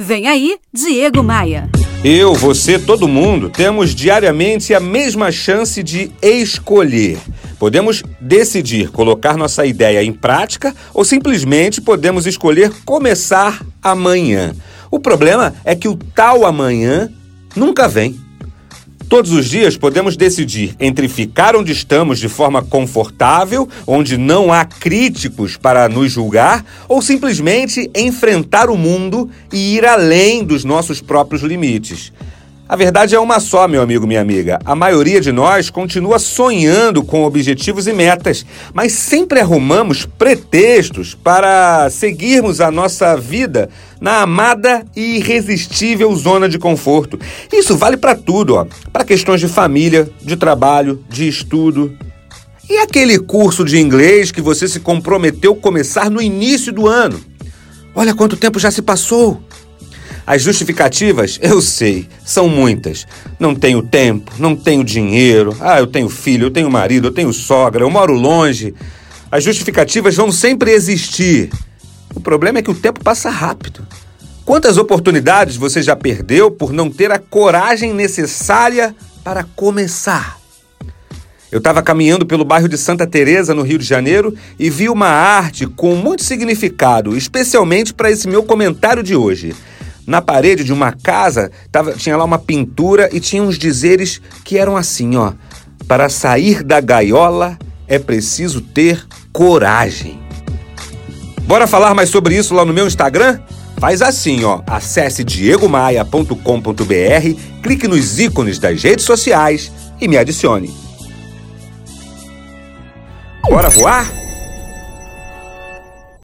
Vem aí, Diego Maia. Eu, você, todo mundo temos diariamente a mesma chance de escolher. Podemos decidir colocar nossa ideia em prática ou simplesmente podemos escolher começar amanhã. O problema é que o tal amanhã nunca vem. Todos os dias podemos decidir entre ficar onde estamos de forma confortável, onde não há críticos para nos julgar, ou simplesmente enfrentar o mundo e ir além dos nossos próprios limites. A verdade é uma só, meu amigo, minha amiga. A maioria de nós continua sonhando com objetivos e metas, mas sempre arrumamos pretextos para seguirmos a nossa vida na amada e irresistível zona de conforto. Isso vale para tudo, ó. Para questões de família, de trabalho, de estudo. E aquele curso de inglês que você se comprometeu começar no início do ano? Olha quanto tempo já se passou. As justificativas, eu sei, são muitas. Não tenho tempo, não tenho dinheiro, ah, eu tenho filho, eu tenho marido, eu tenho sogra, eu moro longe. As justificativas vão sempre existir. O problema é que o tempo passa rápido. Quantas oportunidades você já perdeu por não ter a coragem necessária para começar? Eu estava caminhando pelo bairro de Santa Teresa, no Rio de Janeiro, e vi uma arte com muito significado, especialmente para esse meu comentário de hoje. Na parede de uma casa tava, tinha lá uma pintura e tinha uns dizeres que eram assim, ó. Para sair da gaiola é preciso ter coragem. Bora falar mais sobre isso lá no meu Instagram? Faz assim, ó. Acesse diegomaia.com.br, clique nos ícones das redes sociais e me adicione. Bora voar?